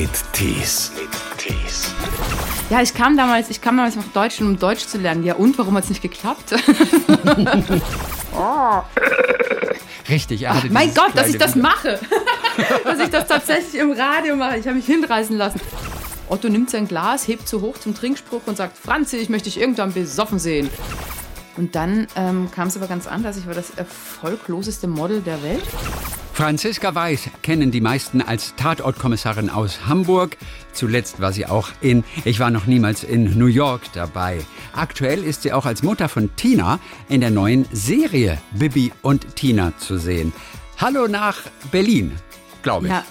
mit Tees. Tees. Ja, ich kam damals, ich kam damals nach Deutschland, um Deutsch zu lernen. Ja, und warum hat es nicht geklappt? Richtig, er hatte Ach, mein Gott, dass ich das mache. dass ich das tatsächlich im Radio mache. Ich habe mich hinreißen lassen. Otto nimmt sein Glas, hebt zu hoch zum Trinkspruch und sagt, Franzi, ich möchte dich irgendwann besoffen sehen. Und dann ähm, kam es aber ganz anders. Ich war das erfolgloseste Model der Welt. Franziska Weiß kennen die meisten als Tatortkommissarin aus Hamburg. Zuletzt war sie auch in Ich war noch niemals in New York dabei. Aktuell ist sie auch als Mutter von Tina in der neuen Serie Bibi und Tina zu sehen. Hallo nach Berlin, glaube ich. Ja,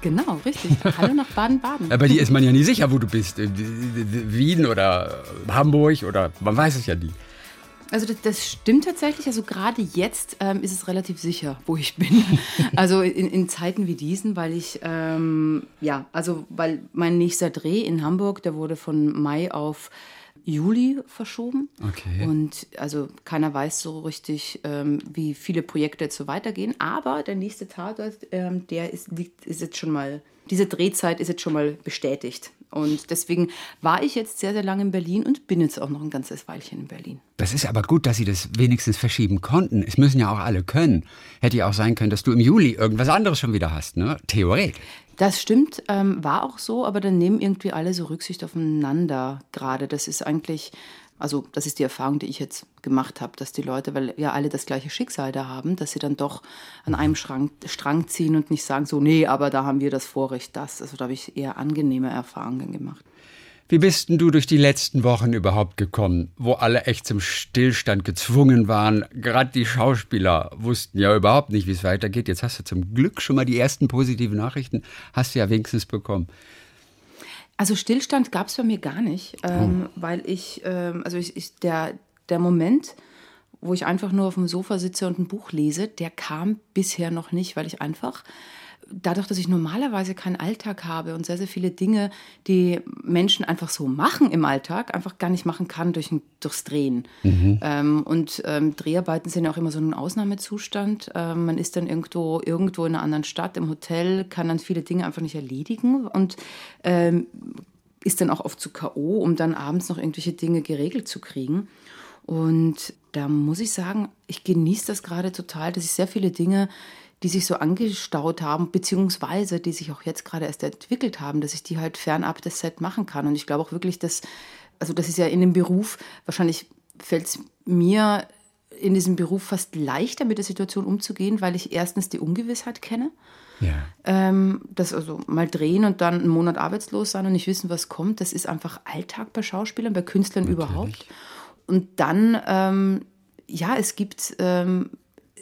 genau, richtig. Hallo nach Baden-Baden. Ja, Bei dir ist man ja nie sicher, wo du bist. Wien oder Hamburg oder man weiß es ja nie. Also das, das stimmt tatsächlich. Also gerade jetzt ähm, ist es relativ sicher, wo ich bin. Also in, in Zeiten wie diesen, weil ich ähm, ja, also weil mein nächster Dreh in Hamburg, der wurde von Mai auf Juli verschoben. Okay. Und also keiner weiß so richtig, ähm, wie viele Projekte jetzt so weitergehen. Aber der nächste Tatort, ähm, der ist, liegt, ist jetzt schon mal, diese Drehzeit ist jetzt schon mal bestätigt. Und deswegen war ich jetzt sehr, sehr lange in Berlin und bin jetzt auch noch ein ganzes Weilchen in Berlin. Das ist aber gut, dass sie das wenigstens verschieben konnten. Es müssen ja auch alle können. Hätte ja auch sein können, dass du im Juli irgendwas anderes schon wieder hast, ne? Theoretisch. Das stimmt, ähm, war auch so, aber dann nehmen irgendwie alle so Rücksicht aufeinander gerade. Das ist eigentlich, also das ist die Erfahrung, die ich jetzt gemacht habe, dass die Leute, weil ja alle das gleiche Schicksal da haben, dass sie dann doch an einem Strang, Strang ziehen und nicht sagen so, nee, aber da haben wir das Vorrecht, das. Also da habe ich eher angenehme Erfahrungen gemacht. Wie bist denn du durch die letzten Wochen überhaupt gekommen, wo alle echt zum Stillstand gezwungen waren? Gerade die Schauspieler wussten ja überhaupt nicht, wie es weitergeht. Jetzt hast du zum Glück schon mal die ersten positiven Nachrichten, hast du ja wenigstens bekommen. Also Stillstand gab es bei mir gar nicht, ähm, weil ich, ähm, also ich, ich, der, der Moment, wo ich einfach nur auf dem Sofa sitze und ein Buch lese, der kam bisher noch nicht, weil ich einfach, dadurch, dass ich normalerweise keinen Alltag habe und sehr, sehr viele Dinge, die Menschen einfach so machen im Alltag, einfach gar nicht machen kann durch ein, durchs Drehen. Ähm, und ähm, Dreharbeiten sind ja auch immer so ein Ausnahmezustand. Ähm, man ist dann irgendwo, irgendwo in einer anderen Stadt, im Hotel, kann dann viele Dinge einfach nicht erledigen und ähm, ist dann auch oft zu K.O., um dann abends noch irgendwelche Dinge geregelt zu kriegen. Und da muss ich sagen, ich genieße das gerade total, dass ich sehr viele Dinge, die sich so angestaut haben, beziehungsweise die sich auch jetzt gerade erst entwickelt haben, dass ich die halt fernab des Set machen kann. Und ich glaube auch wirklich, dass, also das ist ja in dem Beruf, wahrscheinlich fällt es mir in diesem Beruf fast leichter, mit der Situation umzugehen, weil ich erstens die Ungewissheit kenne. Ja. Ähm, das also mal drehen und dann einen Monat arbeitslos sein und nicht wissen, was kommt, das ist einfach Alltag bei Schauspielern, bei Künstlern überhaupt. Und dann, ähm, ja, es gibt, ähm,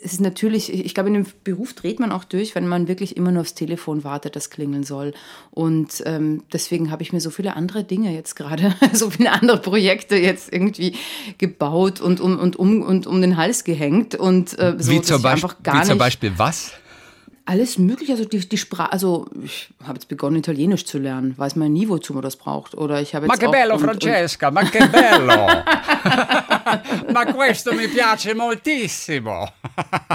es ist natürlich, ich glaube, in dem Beruf dreht man auch durch, wenn man wirklich immer nur aufs Telefon wartet, das klingeln soll. Und ähm, deswegen habe ich mir so viele andere Dinge jetzt gerade, so viele andere Projekte jetzt irgendwie gebaut und um, und um, und um den Hals gehängt. Und äh, so, wie zum, Beispiel, einfach gar wie zum Beispiel was? Alles mögliche, also die, die Sprache, also ich habe jetzt begonnen, Italienisch zu lernen, weiß man nie, wozu man das braucht. Oder ich habe jetzt Ma che bello, und- und- Francesca, ma che bello! ma questo mi piace moltissimo.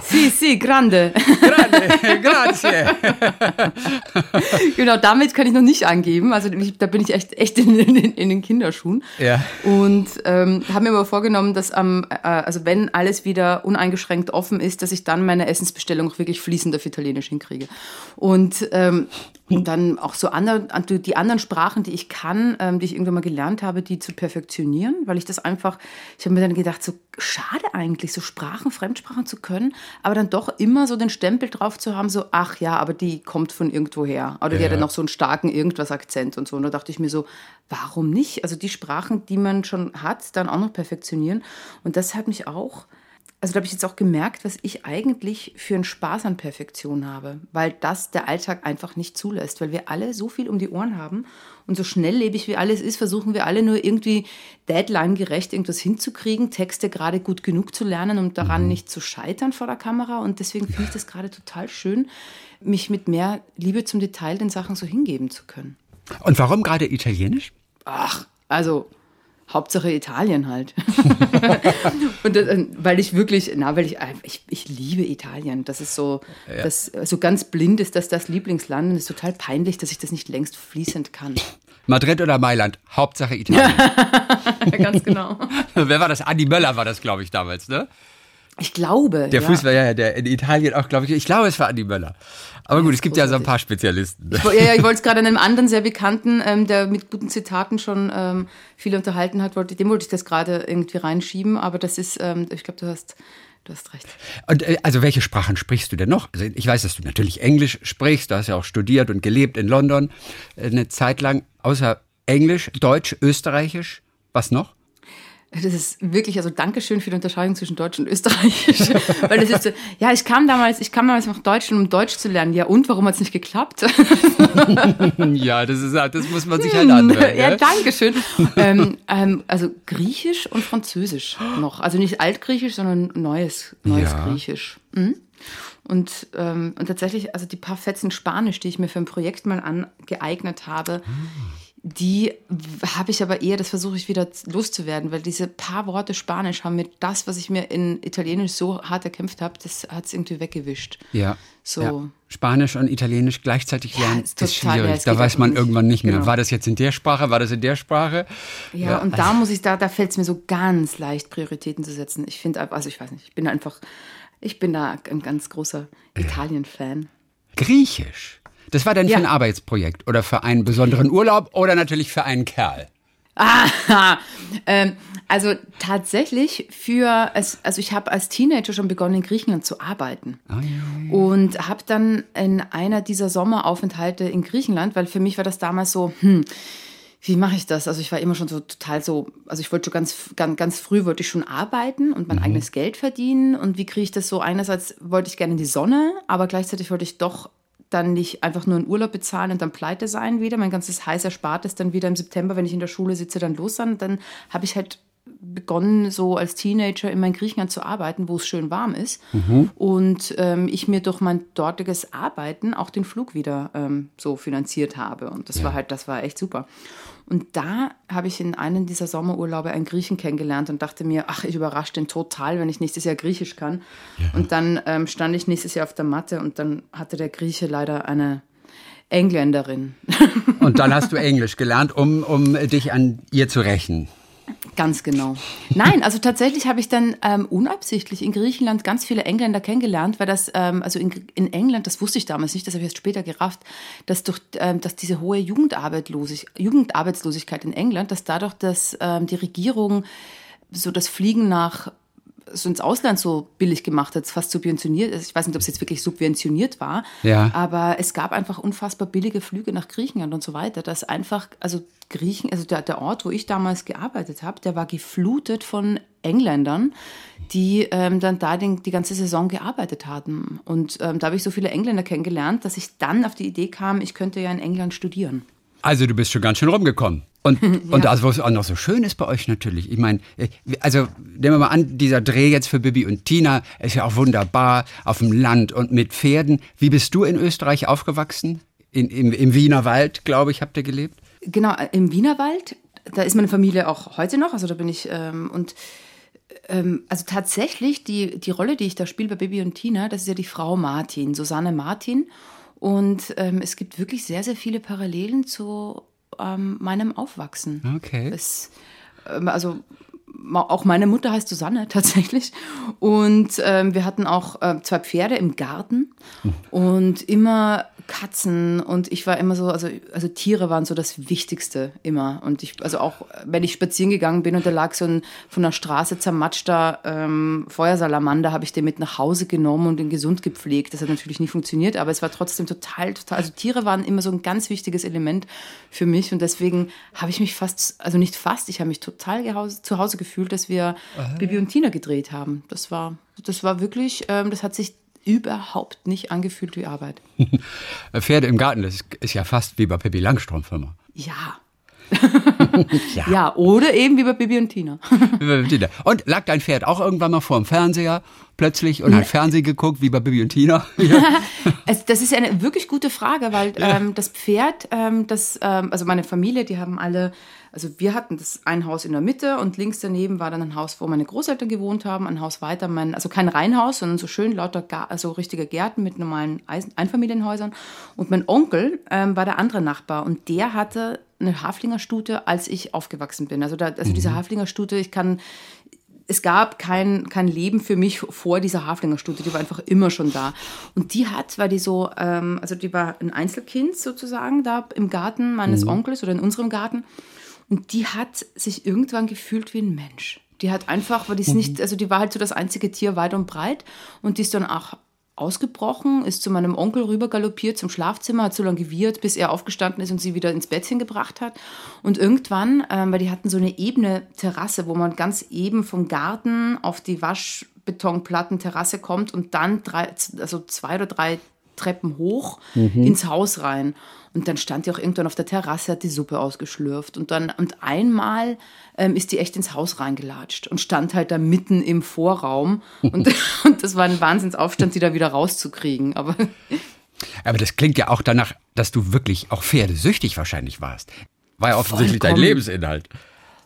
Si, si, grande. Grande, grazie. genau, damit kann ich noch nicht angeben. Also ich, da bin ich echt, echt in, in, in den Kinderschuhen. Ja. Und ähm, habe mir aber vorgenommen, dass am, äh, also wenn alles wieder uneingeschränkt offen ist, dass ich dann meine Essensbestellung auch wirklich fließend auf Italienisch hinkriege. Und ähm, dann auch so andere, die anderen Sprachen, die ich kann, ähm, die ich irgendwann mal gelernt habe, die zu perfektionieren, weil ich das einfach, ich habe mir dann gedacht, so schade eigentlich, so Sprachen, Fremdsprachen zu können, aber dann doch immer so den Stempel drauf zu haben, so, ach ja, aber die kommt von irgendwoher. Oder die Ja. hat dann noch so einen starken Irgendwas-Akzent und so. Und da dachte ich mir so, warum nicht? Also die Sprachen, die man schon hat, dann auch noch perfektionieren. Und das hat mich auch also da habe ich jetzt auch gemerkt, was ich eigentlich für einen Spaß an Perfektion habe, weil das der Alltag einfach nicht zulässt, weil wir alle so viel um die Ohren haben und so schnelllebig wie alles ist, versuchen wir alle nur irgendwie deadline-gerecht irgendwas hinzukriegen, Texte gerade gut genug zu lernen, um daran nicht zu scheitern vor der Kamera und deswegen finde ich das gerade total schön, mich mit mehr Liebe zum Detail den Sachen so hingeben zu können. Und warum gerade Italienisch? Ach, also Hauptsache Italien halt. und das, weil ich wirklich, na, weil ich, ich, ich liebe Italien. Das ist so, ja. das, so ganz blind ist das das Lieblingsland. Und es ist total peinlich, dass ich das nicht längst fließend kann. Madrid oder Mailand, Hauptsache Italien. ganz genau. Wer war das? Andi Möller war das, glaube ich, damals, ne? Ich glaube. Der ja. Fußball, ja, der in Italien auch, glaube ich. Ich glaube, es war Andi Möller. Aber gut, es gibt ja so ein paar Spezialisten. Ich, ja, ja, ich wollte es gerade an einem anderen sehr bekannten, ähm, der mit guten Zitaten schon ähm, viel unterhalten hat, wollte, dem wollte ich das gerade irgendwie reinschieben. Aber das ist, ähm, ich glaube, du hast, du hast recht. Und äh, also welche Sprachen sprichst du denn noch? Also ich weiß, dass du natürlich Englisch sprichst. Du hast ja auch studiert und gelebt in London äh, eine Zeit lang. Außer Englisch, Deutsch, Österreichisch. Was noch? Das ist wirklich, also Dankeschön für die Unterscheidung zwischen Deutsch und Österreichisch. Weil das ist so, ja, ich kam damals, ich kam damals nach Deutschland, um Deutsch zu lernen. Ja, und warum hat es nicht geklappt? ja, das ist das muss man sich halt anhören. ja, Dankeschön. ähm, ähm, also Griechisch und Französisch noch. Also nicht Altgriechisch, sondern neues, neues ja. Griechisch. Mhm. Und, ähm, und tatsächlich, also die paar Fetzen Spanisch, die ich mir für ein Projekt mal angeeignet habe, mhm die habe ich aber eher, das versuche ich wieder loszuwerden, weil diese paar Worte Spanisch haben mir das, was ich mir in Italienisch so hart erkämpft habe, das hat es irgendwie weggewischt. Ja. So. Ja. Spanisch und Italienisch gleichzeitig lernen ja, ist, ist schwierig. Ja, da weiß man nicht. irgendwann nicht mehr. Genau. War das jetzt in der Sprache? War das in der Sprache? Ja, ja. und da muss ich, da, da fällt es mir so ganz leicht, Prioritäten zu setzen. Ich finde, also ich weiß nicht, ich bin einfach, ich bin da ein ganz großer Italien-Fan. Griechisch? Das war dann ja. für ein Arbeitsprojekt oder für einen besonderen Urlaub oder natürlich für einen Kerl? Ah, ähm, also tatsächlich für, also ich habe als Teenager schon begonnen in Griechenland zu arbeiten oh, ja. und habe dann in einer dieser Sommeraufenthalte in Griechenland, weil für mich war das damals so, hm, wie mache ich das? Also ich war immer schon so total so, also ich wollte schon ganz, ganz, ganz früh wollte ich schon arbeiten und mein mhm. eigenes Geld verdienen und wie kriege ich das so? Einerseits wollte ich gerne in die Sonne, aber gleichzeitig wollte ich doch dann nicht einfach nur einen Urlaub bezahlen und dann pleite sein wieder. Mein ganzes heiß Erspartes dann wieder im September, wenn ich in der Schule sitze, dann los sein. Dann habe ich halt begonnen, so als Teenager in mein Griechenland zu arbeiten, wo es schön warm ist. Mhm. Und ähm, ich mir durch mein dortiges Arbeiten auch den Flug wieder ähm, so finanziert habe. Und das ja. war halt, das war echt super. Und da habe ich in einem dieser Sommerurlaube einen Griechen kennengelernt und dachte mir, ach, ich überrasche den total, wenn ich nächstes Jahr Griechisch kann. Ja. Und dann ähm, stand ich nächstes Jahr auf der Matte und dann hatte der Grieche leider eine Engländerin. Und dann hast du Englisch gelernt, um, um dich an ihr zu rächen. Ganz genau. Nein, also tatsächlich habe ich dann ähm, unabsichtlich in Griechenland ganz viele Engländer kennengelernt, weil das, ähm, also in, in, England, das wusste ich damals nicht, das habe ich erst später gerafft, dass durch ähm, dass diese hohe Jugendarbeitslosig, Jugendarbeitslosigkeit in England, dass dadurch, dass ähm, die Regierung so das Fliegen nach so ins Ausland so billig gemacht hat, fast subventioniert. Also ich weiß nicht, ob es jetzt wirklich subventioniert war, ja. aber es gab einfach unfassbar billige Flüge nach Griechenland und so weiter. Dass einfach, also Griechen, also der, der Ort, wo ich damals gearbeitet habe, der war geflutet von Engländern, die ähm, dann da den, die ganze Saison gearbeitet hatten. Und ähm, da habe ich so viele Engländer kennengelernt, dass ich dann auf die Idee kam, ich könnte ja in England studieren. Also du bist schon ganz schön rumgekommen. Und, ja. und also, was auch noch so schön ist bei euch natürlich, ich meine, äh, also nehmen wir mal an, dieser Dreh jetzt für Bibi und Tina ist ja auch wunderbar auf dem Land und mit Pferden. Wie bist du in Österreich aufgewachsen? In, im, Im Wiener Wald, glaube ich, habt ihr gelebt? Genau, im Wienerwald. Da ist meine Familie auch heute noch, also da bin ich ähm, und ähm, also tatsächlich die, die Rolle, die ich da spiele bei Bibi und Tina, das ist ja die Frau Martin, Susanne Martin. Und ähm, es gibt wirklich sehr, sehr viele Parallelen zu ähm, meinem Aufwachsen. Okay. Es, ähm, also auch meine Mutter heißt Susanne tatsächlich. Und ähm, wir hatten auch äh, zwei Pferde im Garten hm. und immer Katzen und ich war immer so, also, also Tiere waren so das Wichtigste immer. Und ich, also auch wenn ich spazieren gegangen bin und da lag so ein von der Straße zermatschter ähm, Feuersalamander, habe ich den mit nach Hause genommen und den gesund gepflegt. Das hat natürlich nicht funktioniert, aber es war trotzdem total, total, also Tiere waren immer so ein ganz wichtiges Element für mich und deswegen habe ich mich fast, also nicht fast, ich habe mich total zu Hause gefühlt, dass wir Aha. Bibi und Tina gedreht haben. Das war, das war wirklich, ähm, das hat sich überhaupt nicht angefühlt wie Arbeit. Pferde im Garten, das ist ja fast wie bei Pippi Langstrumpf immer. Ja. ja. ja. oder eben wie bei Bibi und Tina. und lag dein Pferd auch irgendwann mal vor dem Fernseher plötzlich und hat Fernsehen geguckt, wie bei Bibi und Tina? das ist eine wirklich gute Frage, weil ähm, das Pferd, ähm, das, ähm, also meine Familie, die haben alle also wir hatten das ein Haus in der Mitte und links daneben war dann ein Haus, wo meine Großeltern gewohnt haben, ein Haus weiter, mein, also kein Reihenhaus, sondern so schön lauter, also richtige Gärten mit normalen Einfamilienhäusern. Und mein Onkel ähm, war der andere Nachbar und der hatte eine Haflingerstute, als ich aufgewachsen bin. Also, da, also mhm. diese Haflingerstute, ich kann, es gab kein, kein Leben für mich vor dieser Haflingerstute, die war einfach immer schon da. Und die hat, weil die so, ähm, also die war ein Einzelkind sozusagen da im Garten meines mhm. Onkels oder in unserem Garten. Und die hat sich irgendwann gefühlt wie ein Mensch. Die hat einfach, weil die ist mhm. nicht, also die war halt so das einzige Tier weit und breit und die ist dann auch ausgebrochen, ist zu meinem Onkel rüber galoppiert zum Schlafzimmer, hat so lange gewirrt, bis er aufgestanden ist und sie wieder ins Bettchen gebracht hat. Und irgendwann, ähm, weil die hatten so eine ebene Terrasse, wo man ganz eben vom Garten auf die Waschbetonplatten-Terrasse kommt und dann drei, also zwei oder drei Treppen hoch mhm. ins Haus rein. Und dann stand die auch irgendwann auf der Terrasse, hat die Suppe ausgeschlürft. Und dann, und einmal ähm, ist die echt ins Haus reingelatscht und stand halt da mitten im Vorraum. Und, und das war ein Wahnsinnsaufstand, die da wieder rauszukriegen. Aber, Aber das klingt ja auch danach, dass du wirklich auch pferdesüchtig wahrscheinlich warst. War ja offensichtlich Vollkommen. dein Lebensinhalt.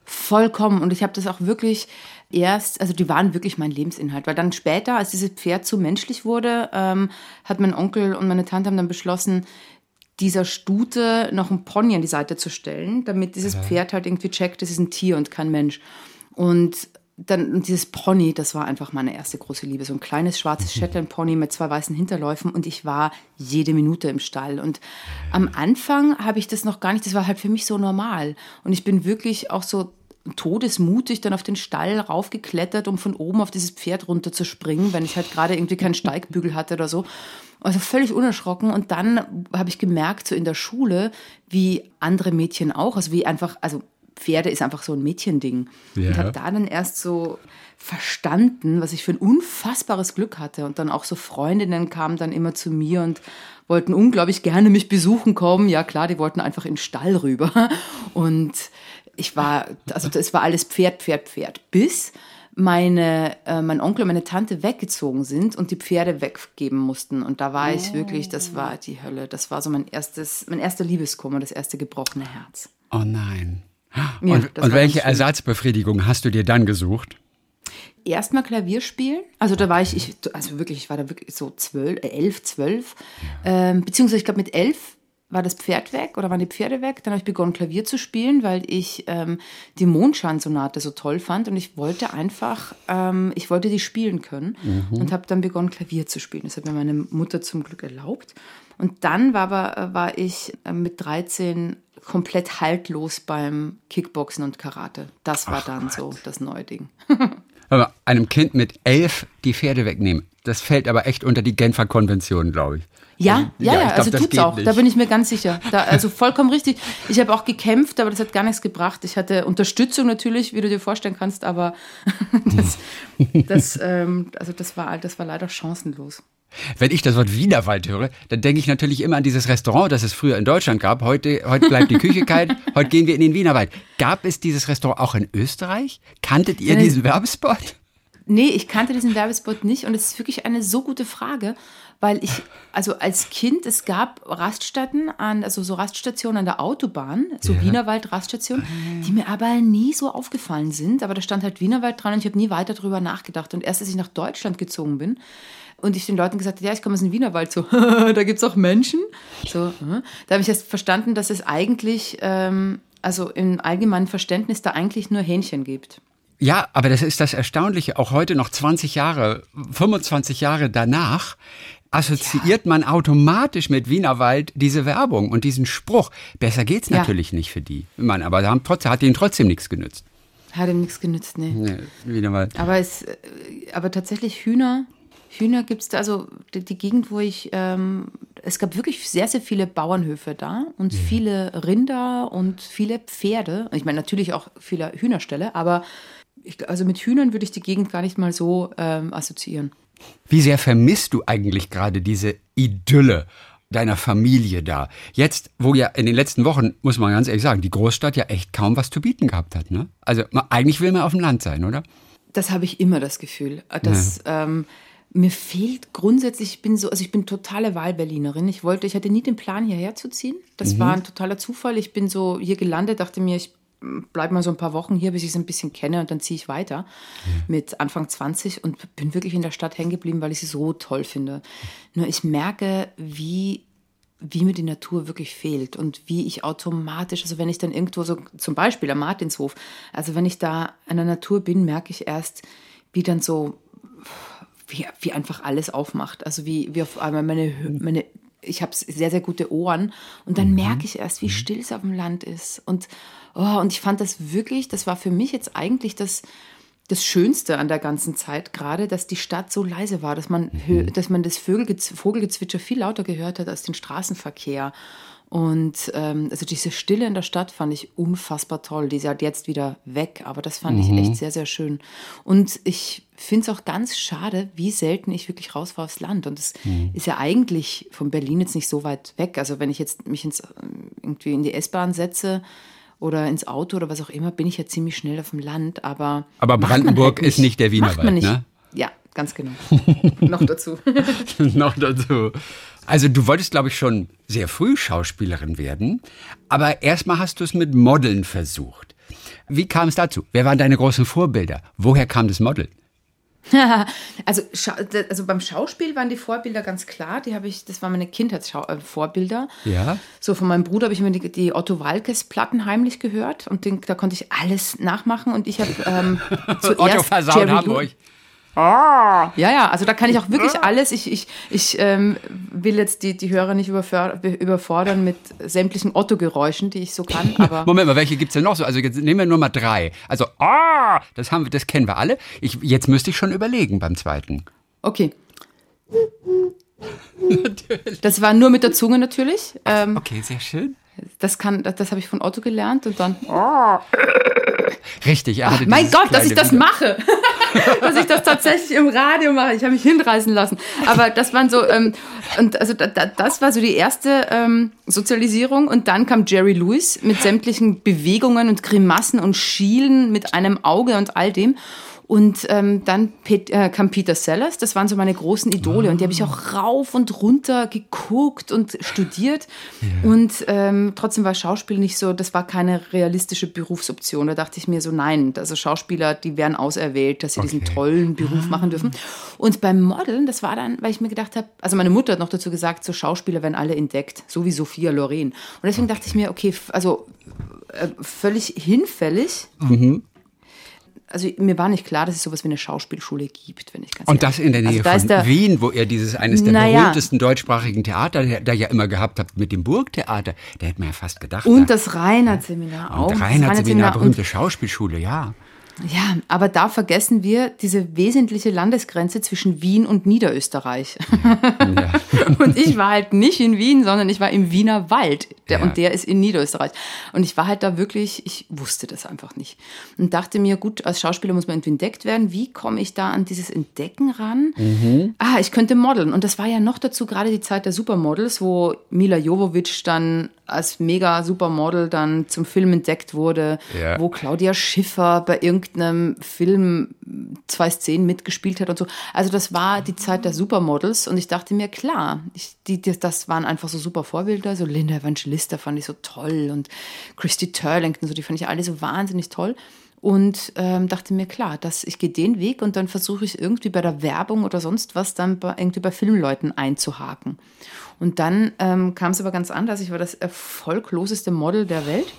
Vollkommen. Und ich habe das auch wirklich erst, also die waren wirklich mein Lebensinhalt, weil dann später, als dieses Pferd zu menschlich wurde, ähm, hat mein Onkel und meine Tante haben dann beschlossen, dieser Stute noch ein Pony an die Seite zu stellen, damit dieses ja. Pferd halt irgendwie checkt, das ist ein Tier und kein Mensch. Und dann und dieses Pony, das war einfach meine erste große Liebe. So ein kleines schwarzes mhm. Shetland-Pony mit zwei weißen Hinterläufen und ich war jede Minute im Stall. Und am Anfang habe ich das noch gar nicht, das war halt für mich so normal. Und ich bin wirklich auch so todesmutig dann auf den Stall raufgeklettert, um von oben auf dieses Pferd runterzuspringen, wenn ich halt gerade irgendwie keinen Steigbügel hatte oder so. Also völlig unerschrocken. Und dann habe ich gemerkt, so in der Schule, wie andere Mädchen auch, also wie einfach, also Pferde ist einfach so ein Mädchending. Ja. Und habe da dann erst so verstanden, was ich für ein unfassbares Glück hatte. Und dann auch so Freundinnen kamen dann immer zu mir und wollten unglaublich gerne mich besuchen kommen. Ja klar, die wollten einfach in den Stall rüber. Und ich war, also es war alles Pferd, Pferd, Pferd. Bis meine, äh, mein Onkel und meine Tante weggezogen sind und die Pferde weggeben mussten. Und da war oh. ich wirklich, das war die Hölle. Das war so mein erstes, mein erster Liebeskummer, das erste gebrochene Herz. Oh nein. Ja, und, und welche Ersatzbefriedigung hast du dir dann gesucht? Erstmal Klavier spielen. Also da war ich, ich, also wirklich, ich war da wirklich so zwölf, äh, elf, zwölf. Ähm, beziehungsweise ich glaube mit elf war das Pferd weg oder waren die Pferde weg. Dann habe ich begonnen, Klavier zu spielen, weil ich ähm, die Mondscheinsonate so toll fand und ich wollte einfach, ähm, ich wollte die spielen können mhm. und habe dann begonnen, Klavier zu spielen. Das hat mir meine Mutter zum Glück erlaubt. Und dann war, aber, äh, war ich äh, mit 13 komplett haltlos beim Kickboxen und Karate. Das war Ach dann Gott. so das neue Ding. aber einem Kind mit elf die Pferde wegnehmen, das fällt aber echt unter die Genfer Konvention, glaube ich. Ja, also, ja, ja, glaub, also tut's auch. Nicht. Da bin ich mir ganz sicher. Da, also vollkommen richtig. Ich habe auch gekämpft, aber das hat gar nichts gebracht. Ich hatte Unterstützung natürlich, wie du dir vorstellen kannst, aber das, das, ähm, also das war, das war leider chancenlos. Wenn ich das Wort Wienerwald höre, dann denke ich natürlich immer an dieses Restaurant, das es früher in Deutschland gab. Heute, heute bleibt die Küche kalt, heute gehen wir in den Wienerwald. Gab es dieses Restaurant auch in Österreich? Kanntet ihr diesen Werbespot? Nee, ich kannte diesen Werbespot nicht und es ist wirklich eine so gute Frage, weil ich, also als Kind, es gab Raststätten an, also so Raststationen an der Autobahn, so ja. Wienerwald Raststationen, ah. die mir aber nie so aufgefallen sind. Aber da stand halt Wienerwald dran und ich habe nie weiter drüber nachgedacht. Und erst als ich nach Deutschland gezogen bin, und ich den Leuten gesagt habe, ja, ich komme aus dem Wienerwald, so, da gibt es auch Menschen. So, da habe ich erst verstanden, dass es eigentlich, ähm, also im allgemeinen Verständnis, da eigentlich nur Hähnchen gibt. Ja, aber das ist das Erstaunliche. Auch heute noch 20 Jahre, 25 Jahre danach assoziiert ja. man automatisch mit Wienerwald diese Werbung und diesen Spruch. Besser geht's ja. natürlich nicht für die. Man, aber haben trotzdem, hat ihnen trotzdem nichts genützt. Hat ihm nichts genützt, nee. nee Wienerwald. Aber, es, äh, aber tatsächlich Hühner, Hühner gibt es da, also die, die, Gegend, wo ich, ähm, es gab wirklich sehr, sehr viele Bauernhöfe da und ja. viele Rinder und viele Pferde. Ich meine natürlich auch viele Hühnerställe, aber ich, also mit Hühnern würde ich die Gegend gar nicht mal so ähm, assoziieren. Wie sehr vermisst du eigentlich gerade diese Idylle deiner Familie da? Jetzt, wo ja in den letzten Wochen, muss man ganz ehrlich sagen, die Großstadt ja echt kaum was zu bieten gehabt hat. Ne? Also eigentlich will man auf dem Land sein, oder? Das habe ich immer das Gefühl. Dass, ja. ähm, mir fehlt grundsätzlich, ich bin so, also ich bin totale Wahlberlinerin. Ich wollte, ich hatte nie den Plan, hierher zu ziehen. Das mhm. war ein totaler Zufall. Ich bin so hier gelandet, dachte mir, ich bleibe mal so ein paar Wochen hier, bis ich es ein bisschen kenne und dann ziehe ich weiter ja. mit Anfang 20 und bin wirklich in der Stadt hängen geblieben, weil ich sie so toll finde. Nur ich merke, wie wie mir die Natur wirklich fehlt und wie ich automatisch, also wenn ich dann irgendwo so, zum Beispiel am Martinshof, also wenn ich da in der Natur bin, merke ich erst, wie dann so, wie, wie einfach alles aufmacht. Also wie, wie auf einmal meine, meine ich habe sehr, sehr gute Ohren und dann mhm. merke ich erst, wie mhm. still es auf dem Land ist. Und, oh, und ich fand das wirklich, das war für mich jetzt eigentlich das, das Schönste an der ganzen Zeit gerade, dass die Stadt so leise war, dass man, mhm. dass man das Vogelgezwitscher viel lauter gehört hat als den Straßenverkehr. Und ähm, also diese Stille in der Stadt fand ich unfassbar toll. Die ist halt jetzt wieder weg, aber das fand mhm. ich echt sehr, sehr schön. Und ich finde es auch ganz schade, wie selten ich wirklich raus war aufs Land. Und es mhm. ist ja eigentlich von Berlin jetzt nicht so weit weg. Also wenn ich jetzt mich ins, irgendwie in die S-Bahn setze, oder ins Auto oder was auch immer, bin ich ja ziemlich schnell auf dem Land. Aber, aber Brandenburg halt nicht, ist nicht der Wienerwald, ne? Ja, ganz genau. Noch dazu. Noch dazu. Also du wolltest, glaube ich, schon sehr früh Schauspielerin werden, aber erstmal hast du es mit Modeln versucht. Wie kam es dazu? Wer waren deine großen Vorbilder? Woher kam das Modeln? also, also beim Schauspiel waren die Vorbilder ganz klar. Die habe ich, das waren meine Kindheitsvorbilder. Äh, ja. So von meinem Bruder habe ich immer die, die Otto Walkes Platten heimlich gehört und den, da konnte ich alles nachmachen und ich habe ähm, zuerst Otto versaut Hamburg. Ah. Ja, ja, also da kann ich auch wirklich alles. Ich, ich, ich ähm, will jetzt die, die Hörer nicht überfordern mit sämtlichen Otto-Geräuschen, die ich so kann. Aber Moment mal, welche gibt es denn noch so? Also jetzt nehmen wir nur mal drei. Also, ah, das, haben wir, das kennen wir alle. Ich, jetzt müsste ich schon überlegen beim zweiten. Okay. Das war nur mit der Zunge natürlich. Ähm, okay, sehr schön. Das, kann, das, das habe ich von Otto gelernt und dann. Richtig, Ach, mein Gott, dass ich das Video. mache. dass ich das tatsächlich im Radio mache. Ich habe mich hinreißen lassen. Aber das waren so, ähm, und also da, das war so die erste ähm, Sozialisierung. Und dann kam Jerry Lewis mit sämtlichen Bewegungen und Grimassen und Schielen mit einem Auge und all dem. Und ähm, dann Pet, äh, kam Peter Sellers, das waren so meine großen Idole. Und die habe ich auch rauf und runter geguckt und studiert. Ja. Und ähm, trotzdem war Schauspiel nicht so, das war keine realistische Berufsoption. Da dachte ich mir so, nein, also Schauspieler, die werden auserwählt, dass sie okay. diesen tollen Beruf ah. machen dürfen. Und beim Modeln, das war dann, weil ich mir gedacht habe, also meine Mutter hat noch dazu gesagt, so Schauspieler werden alle entdeckt, so wie Sophia Loren. Und deswegen okay. dachte ich mir, okay, also äh, völlig hinfällig. Mhm also mir war nicht klar, dass es sowas wie eine Schauspielschule gibt, wenn ich ganz Und das in der Nähe also von Wien, wo er dieses eines der naja, berühmtesten deutschsprachigen Theater da ja immer gehabt hat mit dem Burgtheater. Da hätte man ja fast gedacht. Und das Reinhardt-Seminar auch. Und Reinhardt-Seminar, berühmte Schauspielschule, ja. Ja, aber da vergessen wir diese wesentliche Landesgrenze zwischen Wien und Niederösterreich. Ja. und ich war halt nicht in Wien, sondern ich war im Wiener Wald. Der, ja. Und der ist in Niederösterreich. Und ich war halt da wirklich, ich wusste das einfach nicht. Und dachte mir, gut, als Schauspieler muss man entdeckt werden. Wie komme ich da an dieses Entdecken ran? Mhm. Ah, ich könnte modeln. Und das war ja noch dazu gerade die Zeit der Supermodels, wo Mila Jovovich dann als mega Supermodel dann zum Film entdeckt wurde, ja. wo Claudia Schiffer bei irgendeinem Film zwei Szenen mitgespielt hat und so. Also das war die Zeit der Supermodels und ich dachte mir, klar, ich, die, das waren einfach so super Vorbilder, so Linda Evangelista fand ich so toll und Christy Turlington, so die fand ich alle so wahnsinnig toll und ähm, dachte mir, klar, dass ich gehe den Weg und dann versuche ich irgendwie bei der Werbung oder sonst was dann bei, irgendwie bei Filmleuten einzuhaken. Und dann ähm, kam es aber ganz anders. Ich war das erfolgloseste Model der Welt.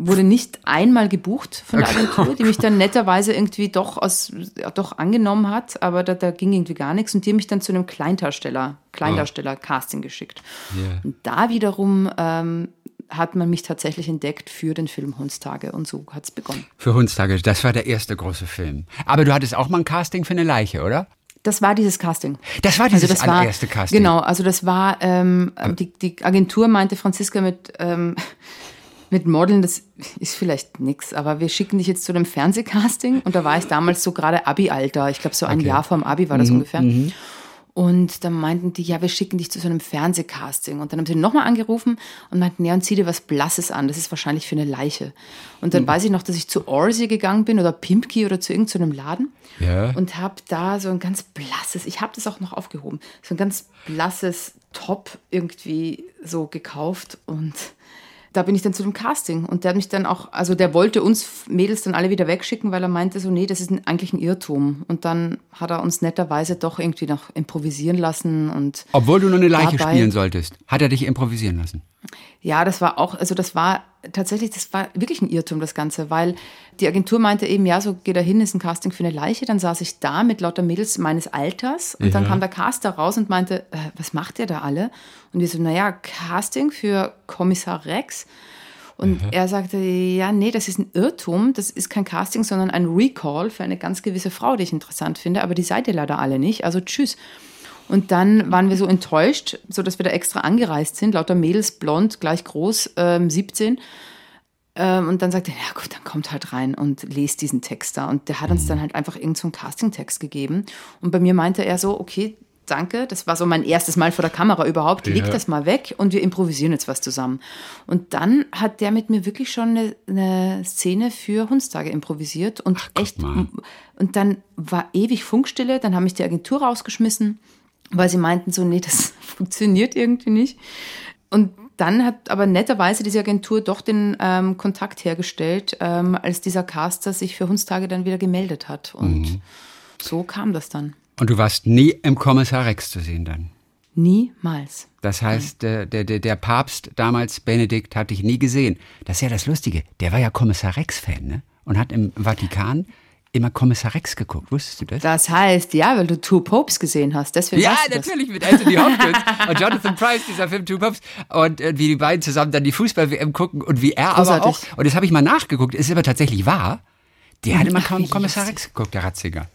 Wurde nicht einmal gebucht von der Agentur, die mich dann netterweise irgendwie doch aus, ja, doch angenommen hat, aber da, da ging irgendwie gar nichts und die haben mich dann zu einem Kleindarsteller, Kleindarsteller-Casting geschickt. Yeah. Und da wiederum ähm, hat man mich tatsächlich entdeckt für den Film Hundstage und so hat es begonnen. Für Hundstage, das war der erste große Film. Aber du hattest auch mal ein Casting für eine Leiche, oder? Das war dieses Casting. Das war dieses also das allererste war, Casting. Genau, also das war, ähm, die, die Agentur meinte Franziska mit, ähm, mit Modeln, das ist vielleicht nix, aber wir schicken dich jetzt zu einem Fernsehcasting und da war ich damals so gerade Abi-Alter. Ich glaube, so ein okay. Jahr vorm Abi war das mhm, ungefähr. Mhm. Und dann meinten die, ja, wir schicken dich zu so einem Fernsehcasting. Und dann haben sie nochmal angerufen und meinten, ja, und zieh dir was Blasses an. Das ist wahrscheinlich für eine Leiche. Und dann mhm. weiß ich noch, dass ich zu Orsi gegangen bin oder Pimpki oder zu irgendeinem Laden. Ja. Und habe da so ein ganz blasses, ich habe das auch noch aufgehoben, so ein ganz blasses Top irgendwie so gekauft und da bin ich dann zu dem Casting und der hat mich dann auch, also der wollte uns Mädels dann alle wieder wegschicken, weil er meinte so, nee, das ist eigentlich ein Irrtum. Und dann hat er uns netterweise doch irgendwie noch improvisieren lassen und. Obwohl du nur eine Leiche dabei, spielen solltest, hat er dich improvisieren lassen? Ja, das war auch, also das war tatsächlich, das war wirklich ein Irrtum, das Ganze, weil die Agentur meinte eben, ja, so geh da hin, ist ein Casting für eine Leiche. Dann saß ich da mit lauter Mädels meines Alters und ja. dann kam der Caster raus und meinte, äh, was macht ihr da alle? Und wir so, naja, Casting für Kommissar Rex. Und mhm. er sagte, ja, nee, das ist ein Irrtum, das ist kein Casting, sondern ein Recall für eine ganz gewisse Frau, die ich interessant finde, aber die seid ihr leider alle nicht, also tschüss. Und dann waren wir so enttäuscht, so dass wir da extra angereist sind, lauter Mädels, blond, gleich groß, ähm, 17. Ähm, und dann sagte er, ja gut, dann kommt halt rein und lest diesen Text da. Und der hat uns mhm. dann halt einfach irgendeinen so Casting-Text gegeben. Und bei mir meinte er so, okay, danke, das war so mein erstes Mal vor der Kamera überhaupt, leg ja. das mal weg und wir improvisieren jetzt was zusammen. Und dann hat der mit mir wirklich schon eine, eine Szene für Hundstage improvisiert und Ach, echt, und dann war ewig Funkstille, dann haben mich die Agentur rausgeschmissen weil sie meinten so, nee, das funktioniert irgendwie nicht. Und dann hat aber netterweise diese Agentur doch den ähm, Kontakt hergestellt, ähm, als dieser Caster sich für Hundstage dann wieder gemeldet hat. Und mhm. so kam das dann. Und du warst nie im Kommissar Rex zu sehen dann? Niemals. Das heißt, der, der, der Papst damals, Benedikt, hat dich nie gesehen. Das ist ja das Lustige. Der war ja Kommissar Rex-Fan, ne? Und hat im Vatikan immer Kommissar Rex geguckt. Wusstest du das? Das heißt, ja, weil du Two Popes gesehen hast. Deswegen ja, natürlich, mit Anthony Hopkins und Jonathan Price, dieser Film Two Popes. Und äh, wie die beiden zusammen dann die Fußball-WM gucken und wie er Großartig. aber auch, und das habe ich mal nachgeguckt, ist aber tatsächlich wahr, der hat immer Ach, Kommissar Rex geguckt, der Ratzinger.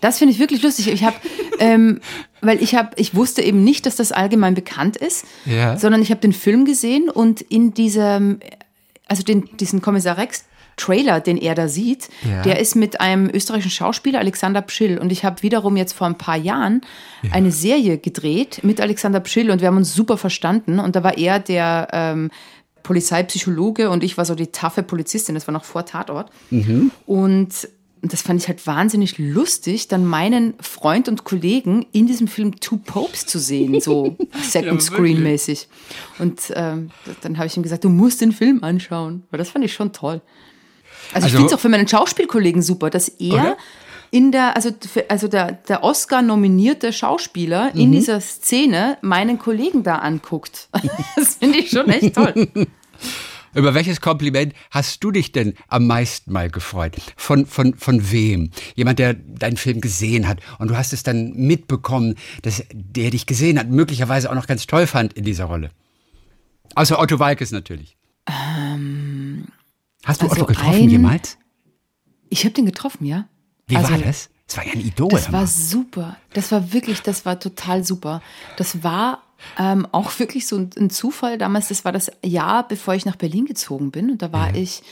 Das finde ich wirklich lustig. Ich habe, ähm, weil ich habe, ich wusste eben nicht, dass das allgemein bekannt ist, ja. sondern ich habe den Film gesehen und in diesem, also den, diesen Kommissar Rex Trailer, den er da sieht, ja. der ist mit einem österreichischen Schauspieler, Alexander Pschill. Und ich habe wiederum jetzt vor ein paar Jahren ja. eine Serie gedreht mit Alexander Pschill und wir haben uns super verstanden. Und da war er der ähm, Polizeipsychologe und ich war so die taffe Polizistin. Das war noch vor Tatort. Mhm. Und das fand ich halt wahnsinnig lustig, dann meinen Freund und Kollegen in diesem Film Two Popes zu sehen, so Second Screen mäßig. Und ähm, dann habe ich ihm gesagt, du musst den Film anschauen, weil das fand ich schon toll. Also, also ich finde es auch für meinen Schauspielkollegen super, dass er okay. in der, also, also der, der Oscar-nominierte Schauspieler mhm. in dieser Szene meinen Kollegen da anguckt. das finde ich schon echt toll. Über welches Kompliment hast du dich denn am meisten mal gefreut? Von, von, von wem? Jemand, der deinen Film gesehen hat und du hast es dann mitbekommen, dass der dich gesehen hat, möglicherweise auch noch ganz toll fand in dieser Rolle. Außer Otto Walkes natürlich. Ähm, Hast du also Otto getroffen ein, jemals? Ich habe den getroffen, ja. Wie also, war das? Das war ja ein Idol. Das war super. Das war wirklich, das war total super. Das war ähm, auch wirklich so ein, ein, Zufall. Damals, das war das Jahr, bevor ich nach Berlin gezogen bin. Und da war ja. ich,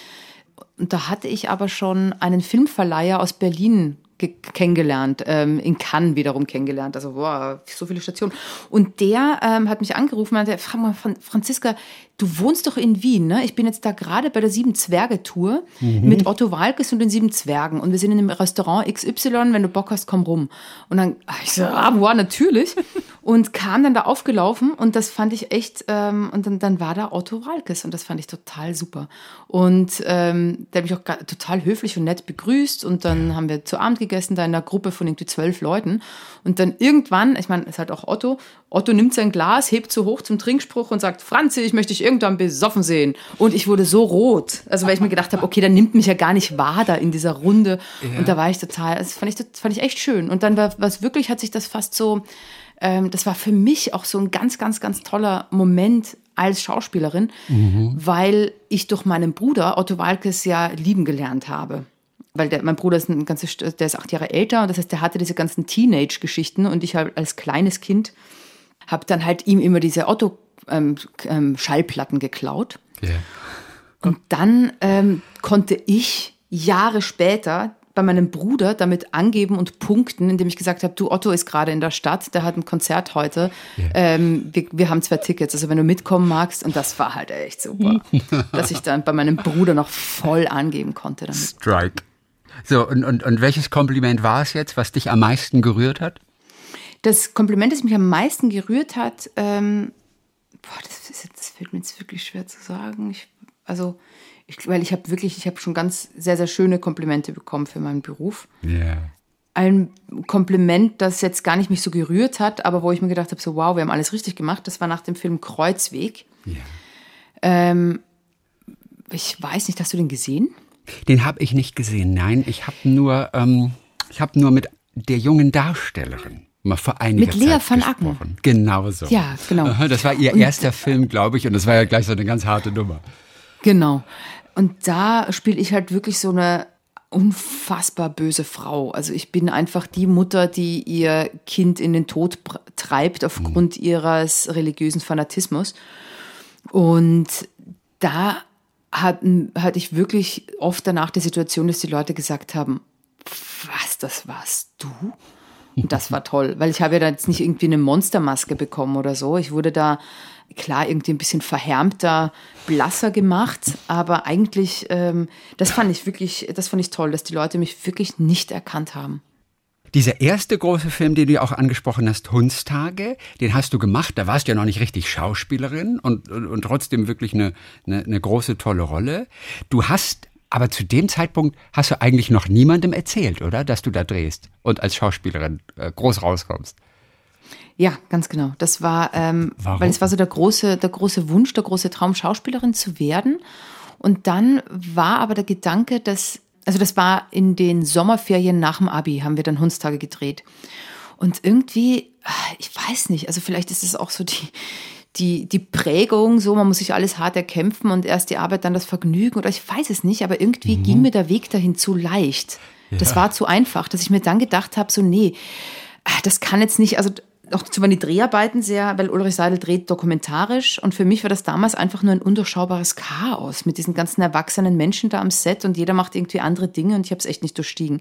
und da hatte ich aber schon einen Filmverleiher aus Berlin kennengelernt, ähm, in Cannes wiederum kennengelernt. Also, boah, so viele Stationen. Und der ähm, hat mich angerufen und meinte, mal, Franziska, du wohnst doch in Wien, ne? Ich bin jetzt da gerade bei der Sieben Zwerge Tour mhm. mit Otto Walkes und den Sieben Zwergen und wir sind in einem Restaurant XY, wenn du Bock hast, komm rum. Und dann, ich so, ah, boah, natürlich. und kam dann da aufgelaufen und das fand ich echt, ähm, und dann, dann war da Otto Walkes und das fand ich total super. Und ähm, der hat mich auch total höflich und nett begrüßt und dann haben wir zu Abend gegessen, da in einer Gruppe von irgendwie zwölf Leuten. Und dann irgendwann, ich meine, es ist halt auch Otto, Otto nimmt sein Glas, hebt so hoch zum Trinkspruch und sagt, Franzi, ich möchte dich irgendwann besoffen sehen. Und ich wurde so rot. Also weil ich mir gedacht habe, okay, dann nimmt mich ja gar nicht wahr da in dieser Runde. Ja. Und da war ich total, das fand ich, das fand ich echt schön. Und dann war was wirklich, hat sich das fast so, ähm, das war für mich auch so ein ganz, ganz, ganz toller Moment als Schauspielerin, mhm. weil ich durch meinen Bruder Otto Walkes ja lieben gelernt habe weil der, mein Bruder ist ein ganzes, der ist acht Jahre älter und das heißt, der hatte diese ganzen Teenage-Geschichten und ich halt als kleines Kind habe dann halt ihm immer diese Otto-Schallplatten ähm, ähm, geklaut. Yeah. Und dann ähm, konnte ich Jahre später bei meinem Bruder damit angeben und punkten, indem ich gesagt habe, du Otto ist gerade in der Stadt, der hat ein Konzert heute, yeah. ähm, wir, wir, haben zwei Tickets, also wenn du mitkommen magst, und das war halt echt super, dass ich dann bei meinem Bruder noch voll angeben konnte. Damit. Strike. So, und, und, und welches Kompliment war es jetzt, was dich am meisten gerührt hat? Das Kompliment, das mich am meisten gerührt hat, ähm, boah, das ist jetzt fällt mir jetzt wirklich schwer zu sagen. Ich, also, ich, weil ich habe wirklich, ich habe schon ganz sehr, sehr schöne Komplimente bekommen für meinen Beruf. Ja. Ein Kompliment, das jetzt gar nicht mich so gerührt hat, aber wo ich mir gedacht habe, so wow, wir haben alles richtig gemacht. Das war nach dem Film Kreuzweg. Ja. Ähm, ich weiß nicht, hast du den gesehen? Den habe ich nicht gesehen. Nein, ich habe nur, ähm, ich habe nur mit der jungen Darstellerin mal vor einiger Mit Lea Zeit van Acken. gesprochen. Genau so. Ja, genau. Das war ihr Und- erster Film, glaube ich, und das war ja gleich so eine ganz harte Nummer. Genau. Und da spiele ich halt wirklich so eine unfassbar böse Frau. Also ich bin einfach die Mutter, die ihr Kind in den Tod treibt aufgrund ihres religiösen Fanatismus. Und da hatten, hatte ich wirklich oft danach die Situation, dass die Leute gesagt haben, was, das warst du? Und das war toll, weil ich habe ja da jetzt nicht irgendwie eine Monstermaske bekommen oder so. Ich wurde da klar irgendwie ein bisschen verhärmter, blasser gemacht, aber eigentlich, ähm, das fand ich wirklich, das fand ich toll, dass die Leute mich wirklich nicht erkannt haben. Dieser erste große Film, den du ja auch angesprochen hast, Hundstage, den hast du gemacht. Da warst du ja noch nicht richtig Schauspielerin und, und, und trotzdem wirklich eine, eine, eine große, tolle Rolle. Du hast, aber zu dem Zeitpunkt hast du eigentlich noch niemandem erzählt, oder? Dass du da drehst und als Schauspielerin äh, groß rauskommst. Ja, ganz genau. Das war, ähm, Warum? weil es war so der große, der große Wunsch, der große Traum, Schauspielerin zu werden. Und dann war aber der Gedanke, dass, also das war in den Sommerferien nach dem Abi, haben wir dann Hundstage gedreht. Und irgendwie, ah, ich weiß nicht, also vielleicht ist es auch so die, die, die Prägung, so man muss sich alles hart erkämpfen und erst die Arbeit, dann das Vergnügen oder ich weiß es nicht, aber irgendwie ging mir der Weg dahin zu leicht. Das war zu einfach, dass ich mir dann gedacht habe, so nee, ah, das kann jetzt nicht, also auch zu waren die Dreharbeiten sehr, weil Ulrich Seidel dreht dokumentarisch und für mich war das damals einfach nur ein undurchschaubares Chaos mit diesen ganzen erwachsenen Menschen da am Set und jeder macht irgendwie andere Dinge und ich habe es echt nicht durchstiegen.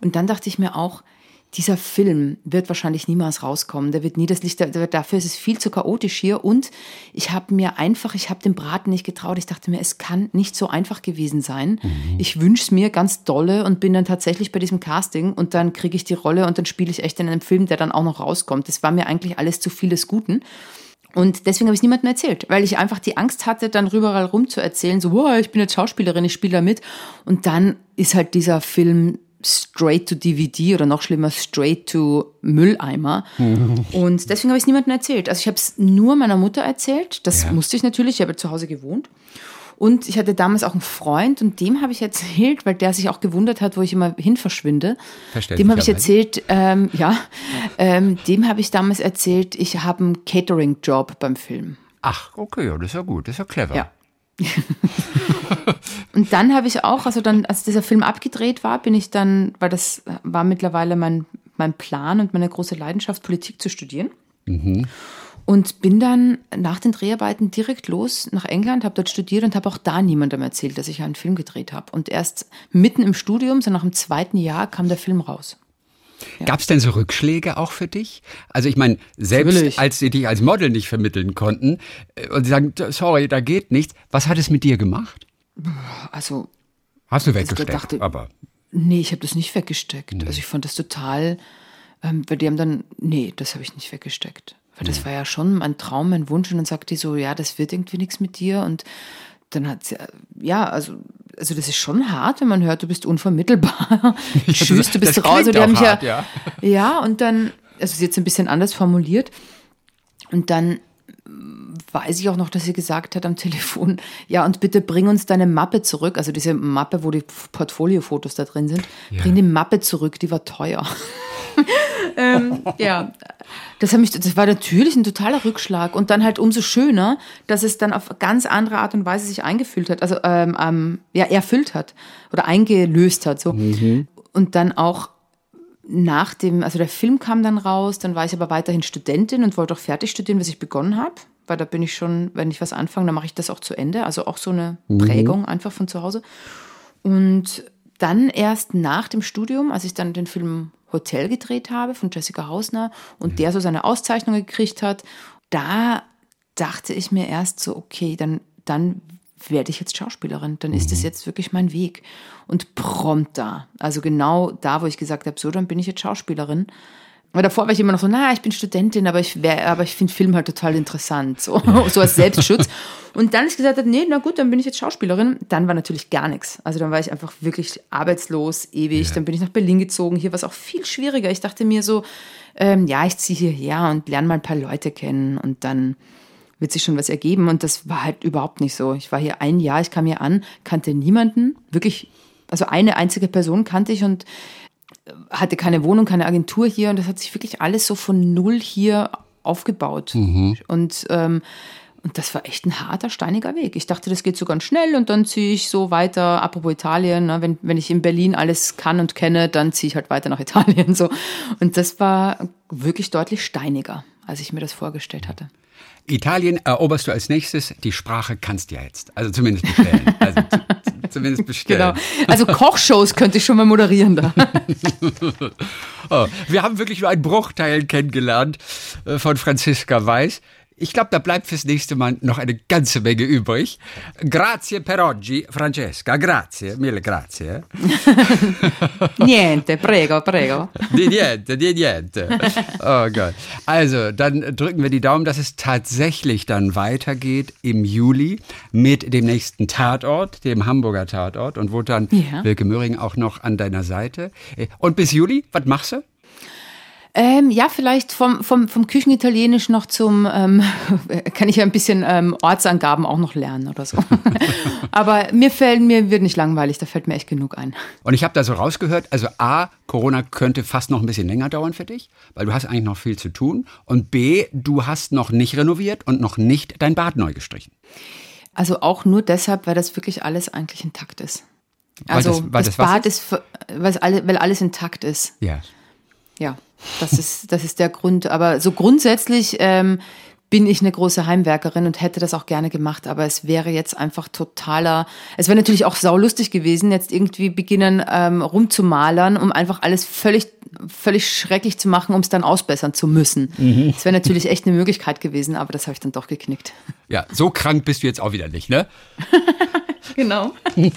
Und dann dachte ich mir auch, dieser Film wird wahrscheinlich niemals rauskommen. Der wird nie das Licht, dafür ist es viel zu chaotisch hier. Und ich habe mir einfach, ich habe dem Braten nicht getraut. Ich dachte mir, es kann nicht so einfach gewesen sein. Ich wünsche es mir ganz dolle und bin dann tatsächlich bei diesem Casting und dann kriege ich die Rolle und dann spiele ich echt in einem Film, der dann auch noch rauskommt. Das war mir eigentlich alles zu viel des Guten. Und deswegen habe ich es niemandem erzählt, weil ich einfach die Angst hatte, dann überall rum zu erzählen, so, wow, ich bin jetzt Schauspielerin, ich spiele da mit. Und dann ist halt dieser Film straight to DVD oder noch schlimmer, straight to Mülleimer. Und deswegen habe ich es niemandem erzählt. Also ich habe es nur meiner Mutter erzählt. Das Ja. musste ich natürlich, ich habe zu Hause gewohnt. Und ich hatte damals auch einen Freund und dem habe ich erzählt, weil der sich auch gewundert hat, wo ich immer hin verschwinde. Dem habe ich erzählt, ähm, ja, ähm, dem habe ich damals erzählt, ich habe einen Catering-Job beim Film. Ach, okay, ja, das ist ja gut, das ist ja clever. Ja. Und dann habe ich auch, also dann, als dieser Film abgedreht war, bin ich dann, weil das war mittlerweile mein, mein Plan und meine große Leidenschaft, Politik zu studieren. Und bin dann nach den Dreharbeiten direkt los nach England, habe dort studiert und habe auch da niemandem erzählt, dass ich einen Film gedreht habe. Und erst mitten im Studium, so nach dem zweiten Jahr, kam der Film raus. Gab es denn so Rückschläge auch für dich? Also ich meine, selbst Natürlich. als sie dich als Model nicht vermitteln konnten äh, und sie sagen, sorry, da geht nichts, was hat es mit dir gemacht? Also Hast du weggesteckt, dachte- aber Nee, ich habe das nicht weggesteckt. Also ich fand das total, ähm, weil die haben dann, nee, das habe ich nicht weggesteckt. Weil das war ja schon mein Traum, mein Wunsch. Und dann sagt die so, ja, das wird irgendwie nichts mit dir. Und dann hat sie, ja, also, also das ist schon hart, wenn man hört, du bist unvermittelbar. Tschüss, du bist raus. Und die haben hart, ja, ja. ja, und dann, also sie ist jetzt ein bisschen anders formuliert. Und dann weiß ich auch noch, dass sie gesagt hat am Telefon, ja, und bitte bring uns deine Mappe zurück. Also diese Mappe, wo die Portfoliofotos da drin sind. Bring die Mappe zurück, die war teuer. ähm, ja, das, hat mich, das war natürlich ein totaler Rückschlag. Und dann halt umso schöner, dass es dann auf ganz andere Art und Weise sich eingefüllt hat, also ähm, ähm, ja, erfüllt hat oder eingelöst hat. So. Und dann auch nach dem, also der Film kam dann raus, dann war ich aber weiterhin Studentin und wollte auch fertig studieren, was ich begonnen habe. Weil da bin ich schon, wenn ich was anfange, dann mache ich das auch zu Ende. Also auch so eine Prägung einfach von zu Hause. Und dann erst nach dem Studium, als ich dann den Film Hotel gedreht habe von Jessica Hausner und der so seine Auszeichnung gekriegt hat, da dachte ich mir erst so, okay, dann, dann werde ich jetzt Schauspielerin, dann ist das jetzt wirklich mein Weg. Und prompt da, also genau da, wo ich gesagt habe, so, dann bin ich jetzt Schauspielerin, Weil davor war ich immer noch so, na, ich bin Studentin, aber ich, wär, aber ich finde Film halt total interessant, so, so als Selbstschutz. Und dann ist gesagt hat, nee, na gut, dann bin ich jetzt Schauspielerin. Dann war natürlich gar nichts. Also dann war ich einfach wirklich arbeitslos, ewig. Ja. Dann bin ich nach Berlin gezogen. Hier war es auch viel schwieriger. Ich dachte mir so, ähm, ja, ich ziehe hierher und lerne mal ein paar Leute kennen und dann wird sich schon was ergeben. Und das war halt überhaupt nicht so. Ich war hier ein Jahr, ich kam hier an, kannte niemanden, wirklich, also eine einzige Person kannte ich und hatte keine Wohnung, keine Agentur hier und das hat sich wirklich alles so von null hier aufgebaut. Mhm. Und, ähm, und das war echt ein harter, steiniger Weg. Ich dachte, das geht so ganz schnell und dann ziehe ich so weiter, apropos Italien, ne, wenn, wenn ich in Berlin alles kann und kenne, dann ziehe ich halt weiter nach Italien. So. Und das war wirklich deutlich steiniger, als ich mir das vorgestellt hatte. Italien eroberst du als nächstes, die Sprache kannst du ja jetzt. Also zumindest bestellen. Also zumindest bestellen. Genau. Also Kochshows könnte ich schon mal moderieren da. oh, wir haben wirklich nur einen Bruchteil kennengelernt äh, von Franziska Weiß. Ich glaube, da bleibt fürs nächste Mal noch eine ganze Menge übrig. Grazie per oggi, Francesca. Grazie, mille grazie. niente, prego, prego. Di niente, di niente. Oh Gott. Also, dann drücken wir die Daumen, dass es tatsächlich dann weitergeht im Juli mit dem nächsten Tatort, dem Hamburger Tatort, und wo dann ja. Wilke Möhring auch noch an deiner Seite. Und bis Juli, was machst du? Ähm, ja, vielleicht vom, vom, vom Küchenitalienisch noch zum, ähm, kann ich ja ein bisschen ähm, Ortsangaben auch noch lernen oder so. Aber mir fällt, mir wird nicht langweilig, da fällt mir echt genug ein. Und ich habe da so rausgehört, also A, Corona könnte fast noch ein bisschen länger dauern für dich, weil du hast eigentlich noch viel zu tun. Und B, du hast noch nicht renoviert und noch nicht dein Bad neu gestrichen. Also auch nur deshalb, weil das wirklich alles eigentlich intakt ist. Also weil das, weil das, das Bad ist, ist weil alles intakt ist. Ja. Ja. Das ist, das ist der Grund. Aber so grundsätzlich ähm, bin ich eine große Heimwerkerin und hätte das auch gerne gemacht, aber es wäre jetzt einfach totaler. Es wäre natürlich auch saulustig gewesen, jetzt irgendwie beginnen ähm, rumzumalern, um einfach alles völlig, völlig schrecklich zu machen, um es dann ausbessern zu müssen. Mhm. Das wäre natürlich echt eine Möglichkeit gewesen, aber das habe ich dann doch geknickt. Ja, so krank bist du jetzt auch wieder nicht, ne? genau.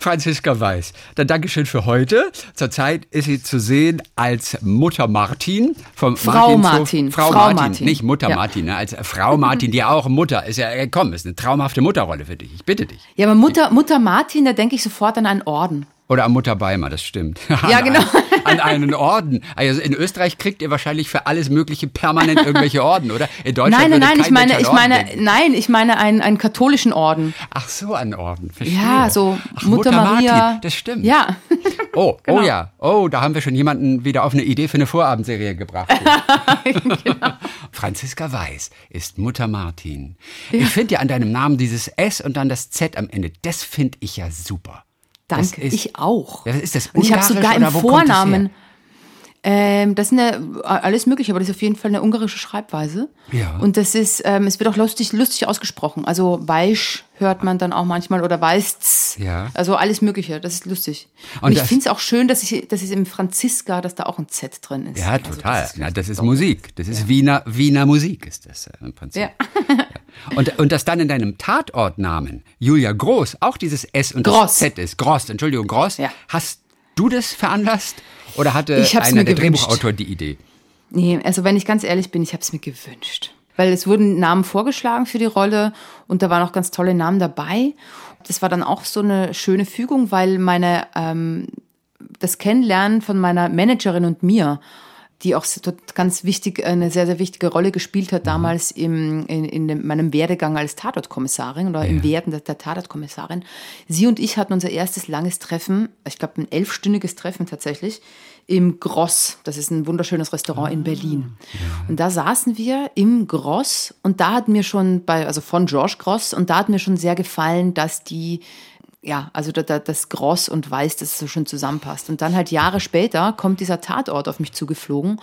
Franziska Weiß. Dann Dankeschön für heute. Zurzeit ist sie zu sehen als Mutter Martin vom Frau Martin. Frau, Frau Martin. Martin. nicht Mutter ja. Martin, ne? als Frau Martin, die ja auch Mutter ist. Ja, komm, ist eine traumhafte Mutterrolle für dich. Ich bitte dich. Ja, aber Mutter, Mutter Martin, da denke ich sofort an einen Orden. Oder am Mutter Beimer, das stimmt. Ja, genau. An, an, einen Orden. Also in Österreich kriegt ihr wahrscheinlich für alles Mögliche permanent irgendwelche Orden, oder? In Deutschland nein, nein, nein, ich meine, ich meine, nein, ich meine einen, einen katholischen Orden. Ach so, einen Orden. Verstehe. Ja, so Ach, Mutter, Mutter Maria. Martin, das stimmt. Ja. Oh, oh genau. oh ja. Oh, da haben wir schon jemanden wieder auf eine Idee für eine Vorabendserie gebracht. genau. Franziska Weiß ist Mutter Martin. Ja. Ich finde ja an deinem Namen dieses S und dann das Z am Ende, das finde ich ja super. Danke, ich auch. Das ist das Und ich habe sogar im Vornamen. Ähm, das ist eine, alles mögliche, aber das ist auf jeden Fall eine ungarische Schreibweise. Ja. Und das ist, ähm, es wird auch lustig, lustig ausgesprochen. Also Weisch hört man dann auch manchmal oder Weißz. Ja. Also alles Mögliche. Das ist lustig. Und, Und ich finde es auch schön, dass ich, dass ich im Franziska, dass da auch ein Z drin ist. Ja, total. Also das, ist, ja, das ist Musik. Das ist ja. Wiener, Wiener Musik ist das äh, im Prinzip. Ja. Und, und dass dann in deinem Tatortnamen Julia Groß auch dieses S und Gross. Z ist. Gross, Entschuldigung, Gross. Ja. Hast du das veranlasst oder hatte einer der Drehbuchautor die Idee? Nee, also wenn ich ganz ehrlich bin, ich habe es mir gewünscht. Weil es wurden Namen vorgeschlagen für die Rolle und da waren auch ganz tolle Namen dabei. Das war dann auch so eine schöne Fügung, weil meine ähm, das Kennenlernen von meiner Managerin und mir die auch ganz wichtig, eine sehr, sehr wichtige Rolle gespielt hat damals im, in, in meinem Werdegang als Tatortkommissarin oder ja. im Werden der, der Tatortkommissarin. Sie und ich hatten unser erstes langes Treffen, ich glaube ein elfstündiges Treffen tatsächlich, im Gross. Das ist ein wunderschönes Restaurant ah, in Berlin. Ja. Und da saßen wir im Gross und da hat mir schon bei, also von George Gross, und da hat mir schon sehr gefallen, dass die ja, also da, da, das Gross und Weiß, dass es so schön zusammenpasst. Und dann halt Jahre später kommt dieser Tatort auf mich zugeflogen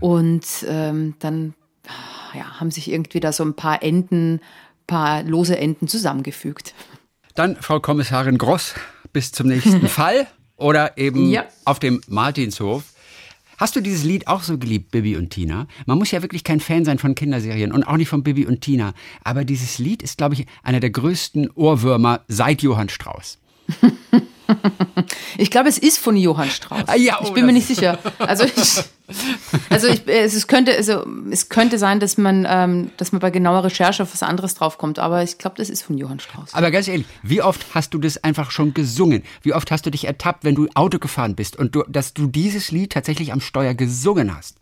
und ähm, dann ja, haben sich irgendwie da so ein paar Enden, paar lose Enden zusammengefügt. Dann, Frau Kommissarin Gross, bis zum nächsten Fall oder eben ja. auf dem Martinshof. Hast du dieses Lied auch so geliebt, Bibi und Tina? Man muss ja wirklich kein Fan sein von Kinderserien und auch nicht von Bibi und Tina. Aber dieses Lied ist, glaube ich, einer der größten Ohrwürmer seit Johann Strauß. Ich glaube, es ist von Johann Strauss. Ah, ja, oh, ich bin mir nicht sicher. Also, ich, also ich, es, es könnte, also es könnte sein, dass man, ähm, dass man bei genauer Recherche auf was anderes draufkommt. Aber ich glaube, das ist von Johann Strauss. Aber ganz ehrlich, wie oft hast du das einfach schon gesungen? Wie oft hast du dich ertappt, wenn du Auto gefahren bist und du, dass du dieses Lied tatsächlich am Steuer gesungen hast?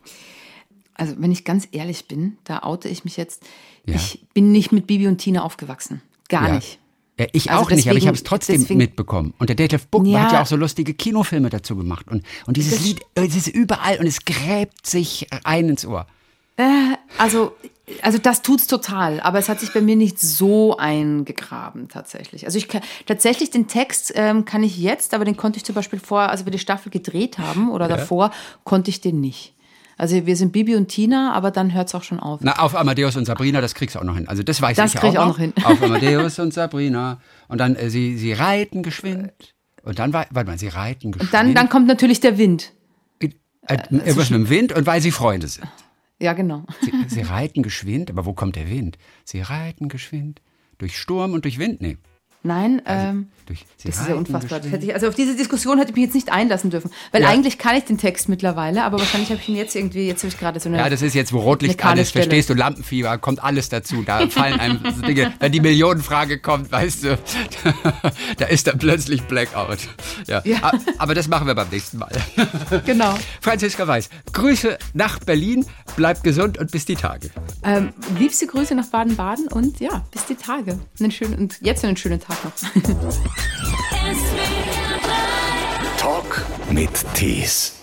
Also wenn ich ganz ehrlich bin, da oute ich mich jetzt. Ja. Ich bin nicht mit Bibi und Tina aufgewachsen. Gar Ja. nicht. Ja, ich Also auch nicht, aber ich habe es trotzdem deswegen- mitbekommen. Und der Detlef Buck Ja. hat ja auch so lustige Kinofilme dazu gemacht. Und, und dieses Lied, es ist überall und es gräbt sich ein ins Ohr. Also, also das tut's total, aber es hat sich bei mir nicht so eingegraben tatsächlich. Also ich kann, tatsächlich den Text ähm, kann ich jetzt, aber den konnte ich zum Beispiel vorher, als wir die Staffel gedreht haben oder davor, konnte ich den nicht. Also wir sind Bibi und Tina, aber dann hört's auch schon auf. Na, auf Amadeus und Sabrina, das kriegst du auch noch hin. Also das weiß Das ich krieg auch, ich auch noch hin. Auf Amadeus und Sabrina. Und dann, äh, sie, sie reiten geschwind. Und dann, war- warte mal, sie reiten geschwind. Dann, dann kommt natürlich der Wind. irgendwas mit dem Wind und weil sie Freunde sind. Ja, genau. Sie, sie reiten geschwind, aber wo kommt der Wind? Sie reiten geschwind. Durch Sturm und durch Wind? Nee. Nein, ähm, Durch, sie das ist ja unfassbar. Ich, also auf diese Diskussion hätte ich mich jetzt nicht einlassen dürfen. Weil Ja. eigentlich kann ich den Text mittlerweile, aber wahrscheinlich habe ich ihn jetzt irgendwie, jetzt habe ich gerade so eine. Ja, das ist jetzt, wo Rotlicht ist, verstehst du, Lampenfieber, kommt alles dazu. Da fallen einem so Dinge, wenn die Millionenfrage kommt, weißt du, da ist dann plötzlich Blackout. Ja. Ja. A- Aber das machen wir beim nächsten Mal. genau. Franziska Weiß, Grüße nach Berlin, bleibt gesund und bis die Tage. Ähm, liebste Grüße nach Baden-Baden und ja, bis die Tage. Einen schönen, und jetzt einen schönen Tag noch. Talk mit Tees.